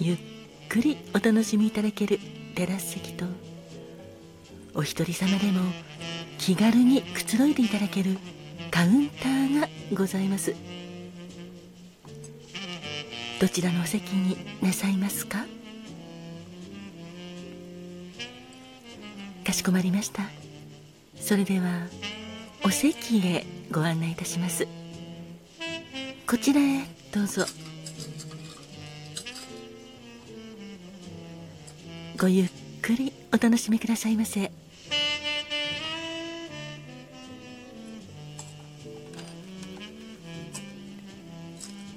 ゆっくりお楽しみいただけるテラス席とお一人様でも気軽にくつろいでいただけるカウンターがございます。どちらのお席になさいますか？かしこまりました。それではお席へご案内いたします。こちらへどうぞ。ごゆっくりお楽しみくださいませ。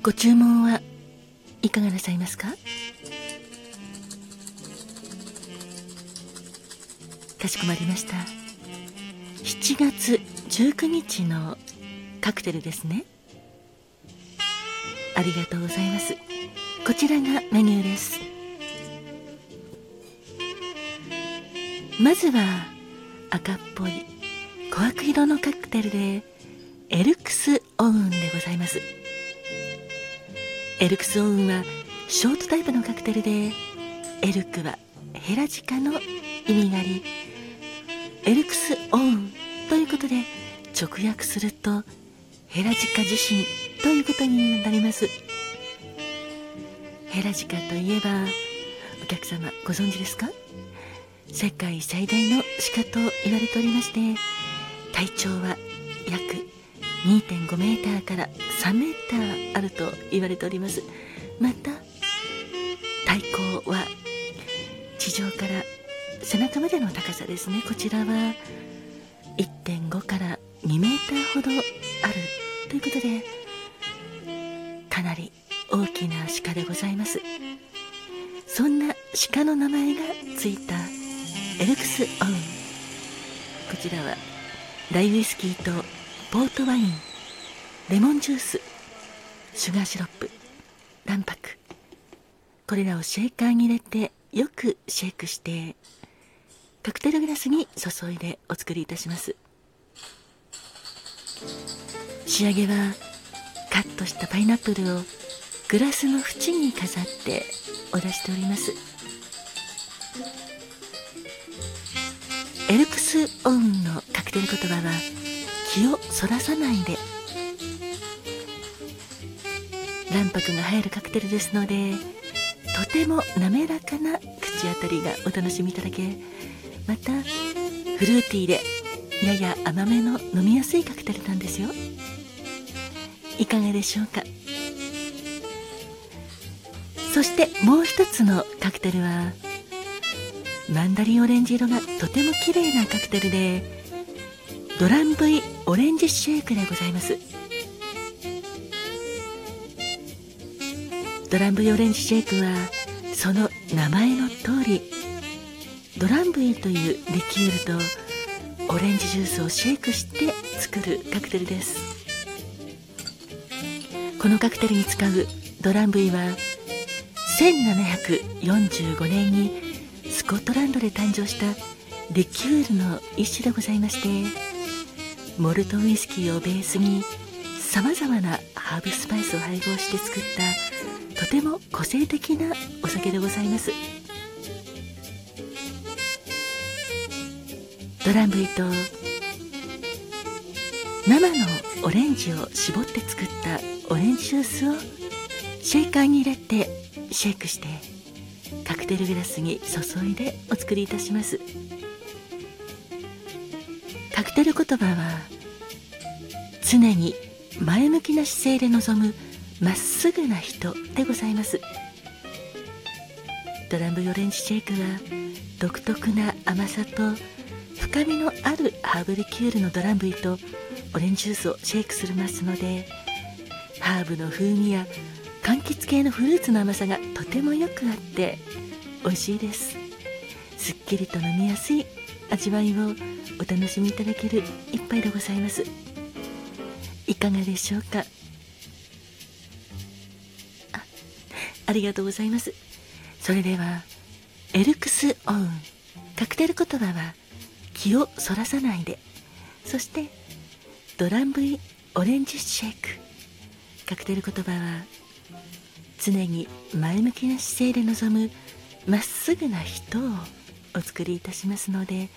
ご注文はいかがなさいますか？かしこまりました。7月19日のカクテルですね。ありがとうございます。こちらがメニューです。まずは赤っぽい琥珀色のカクテルでエルクスオウンでございます。エルクスオウンはショートタイプのカクテルでエルクはヘラジカの意味がありエルクスオウンということで直訳するとヘラジカ自身ということになります。ヘラジカといえばお客様ご存知ですか？世界最大の鹿と言われておりまして体長は約2.5メーターから3メーターあると言われております。また体高は地上から背中までの高さですね。こちらは1.5から2メーターほどあるということでかなり大きな鹿でございます。そんな鹿の名前がついたエルクス・オン。こちらはライウイスキーとポートワインレモンジュースシュガーシロップ卵白。これらをシェーカーに入れてよくシェイクしてカクテルグラスに注いでお作りいたします。仕上げはカットしたパイナップルをグラスの縁に飾ってお出しております。エルクス・オンのカクテル言葉は気をそらさないで。卵白が入るカクテルですのでとても滑らかな口当たりがお楽しみいただけまたフルーティーでやや甘めの飲みやすいカクテルなんですよ。いかがでしょうか？そしてもう一つのカクテルはマンダリンオレンジ色がとても綺麗なカクテルでドランブイオレンジシェイクでございます。ドランブイオレンジシェイクはその名前の通りドランブイというリキュールとオレンジジュースをシェイクして作るカクテルです。このカクテルに使うドランブイは1745年にコットランドで誕生したリキュールの一種でございましてモルトウイスキーをベースにさまざまなハーブスパイスを配合して作ったとても個性的なお酒でございます。ドランブイと生のオレンジを絞って作ったオレンジジュースをシェイカーに入れてシェイクしてテルグラスに注いでお作りいたします。カクテル言葉は常に前向きな姿勢で臨むまっすぐな人でございます。ドラムオレンジシェイクは独特な甘さと深みのあるハーブリキュールのドランブイとオレンジジュースをシェイクするますのでハーブの風味や柑橘系のフルーツの甘さがとてもよくあって美味しいです。すっきりと飲みやすい味わいをお楽しみいただける一杯でございます。いかがでしょうか？あありがとうございます。それではエルクスオウンカクテル言葉は気をそらさないで。そしてドランブイオレンジシェイク。カクテル言葉は常に前向きな姿勢で臨むまっすぐな人をお作りいたしますので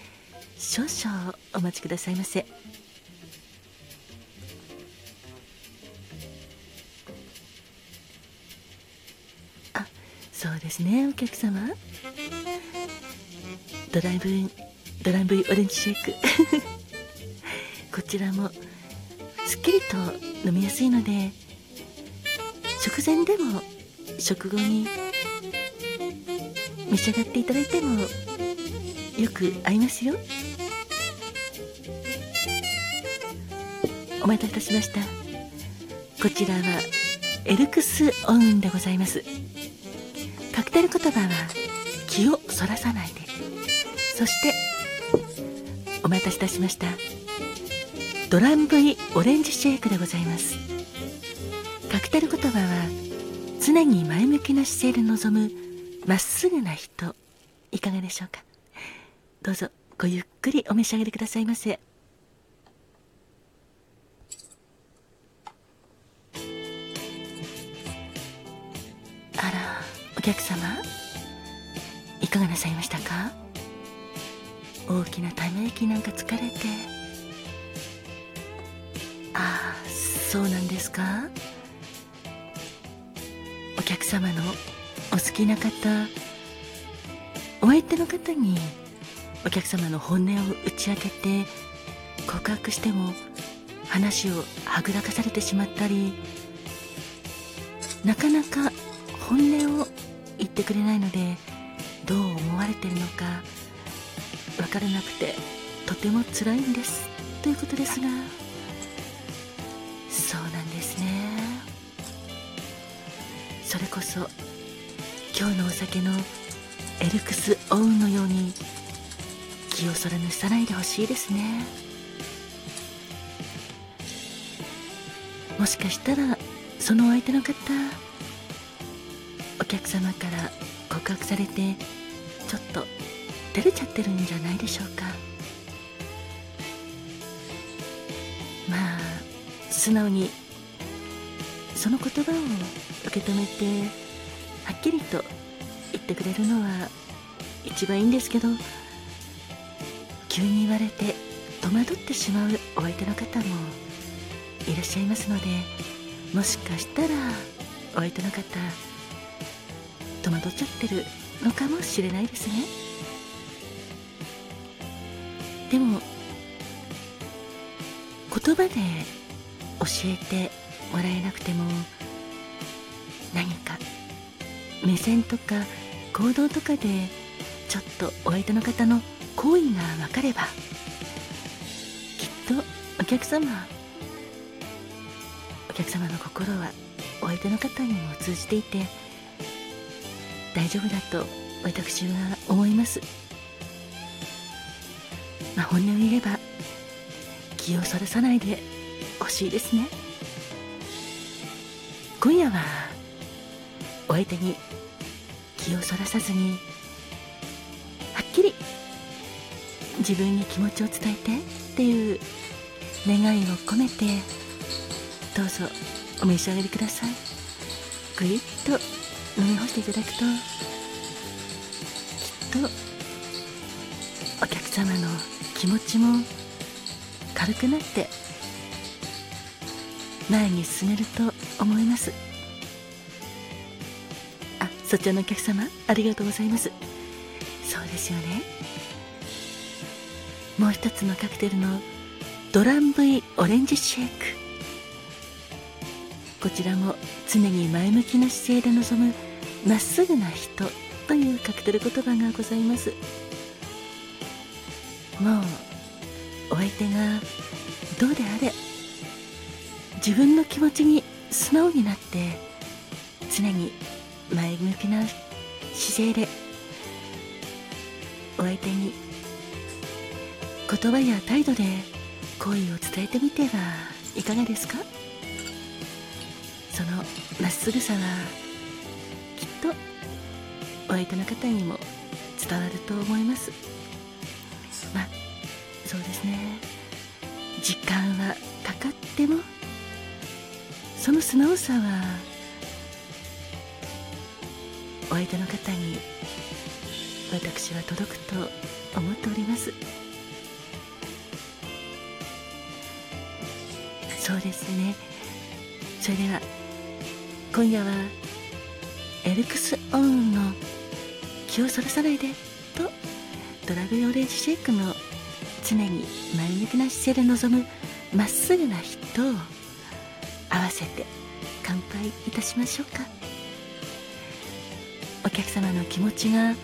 少々お待ちくださいませ。あそうですねお客様。ドライブドライブオレンジシェイク。こちらもすっきりと飲みやすいので食前でも食後に召し上がっていただいてもよく合いますよ。お待たせいたしました。こちらはエルクスオウンでございます。カクテル言葉は気をそらさないで。そしてお待たせいたしました。ドランブイオレンジシェイクでございます。カクテル言葉は常に前向きな姿勢で臨むまっすぐな人いかがでしょうか？どうぞごゆっくりお召し上がりくださいませ。あらお客様いかがなさいましたか？大きなため息なんか疲れて。ああそうなんですか？お客様のお好きな方お相手の方にお客様の本音を打ち明けて告白しても話をはぐらかされてしまったりなかなか本音を言ってくれないのでどう思われてるのか分からなくてとても辛いんです。ということですがそうなんですね。それこそ今日のお酒のエルクスオウンのように気をそらぬさないでほしいですね。もしかしたらそのお相手の方お客様から告白されてちょっと照れちゃってるんじゃないでしょうか。まあ素直にその言葉を受け止めてはっきりと言ってくれるのは一番いいんですけど急に言われて戸惑ってしまうお相手の方もいらっしゃいますのでもしかしたらお相手の方戸惑っちゃってるのかもしれないですね。でも言葉で教えてもらえなくても目線とか行動とかでちょっとお相手の方の行為が分かればきっとお客様お客様の心はお相手の方にも通じていて大丈夫だと私は思います。まあ本音を言えば気をそらさないでほしいですね。今夜はお相手に気をそらさずにはっきり自分に気持ちを伝えてっていう願いを込めてどうぞお召し上がりください。ぐいっと飲み干していただくときっとお客様の気持ちも軽くなって前に進めると思います。そちらのお客様ありがとうございます。そうですよね。もう一つのカクテルのドランブイオレンジシェイク。こちらも常に前向きな姿勢で臨むまっすぐな人というカクテル言葉がございます。もうお相手がどうであれ自分の気持ちに素直になって常に前向きな姿勢でお相手に言葉や態度で好意を伝えてみてはいかがですか？そのまっすぐさはきっとお相手の方にも伝わると思います。まあそうですね。時間はかかってもその素直さはお相手の方に私は届くと思っております。そうですね。それでは今夜はエルクスオンの気をそらさないでとドラグオレンジシェイクの常に前向きな姿勢で臨むまっすぐな人を合わせて乾杯いたしましょうか。様の気持ちが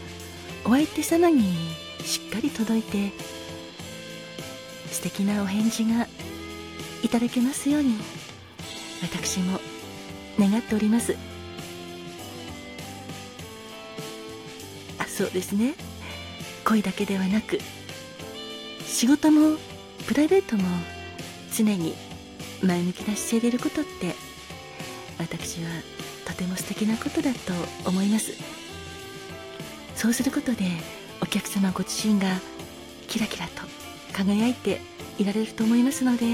お相手様にしっかり届いて素敵なお返事がいただけますように私も願っております。あそうですね。恋だけではなく仕事もプライベートも常に前向きな姿勢でいることって私はとても素敵なことだと思います。そうすることでお客様ご自身がキラキラと輝いていられると思いますので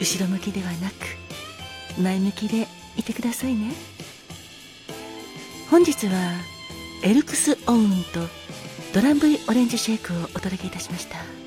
後ろ向きではなく前向きでいてくださいね。本日はエルクスオウンとドランブイオレンジシェイクをお届けいたしました。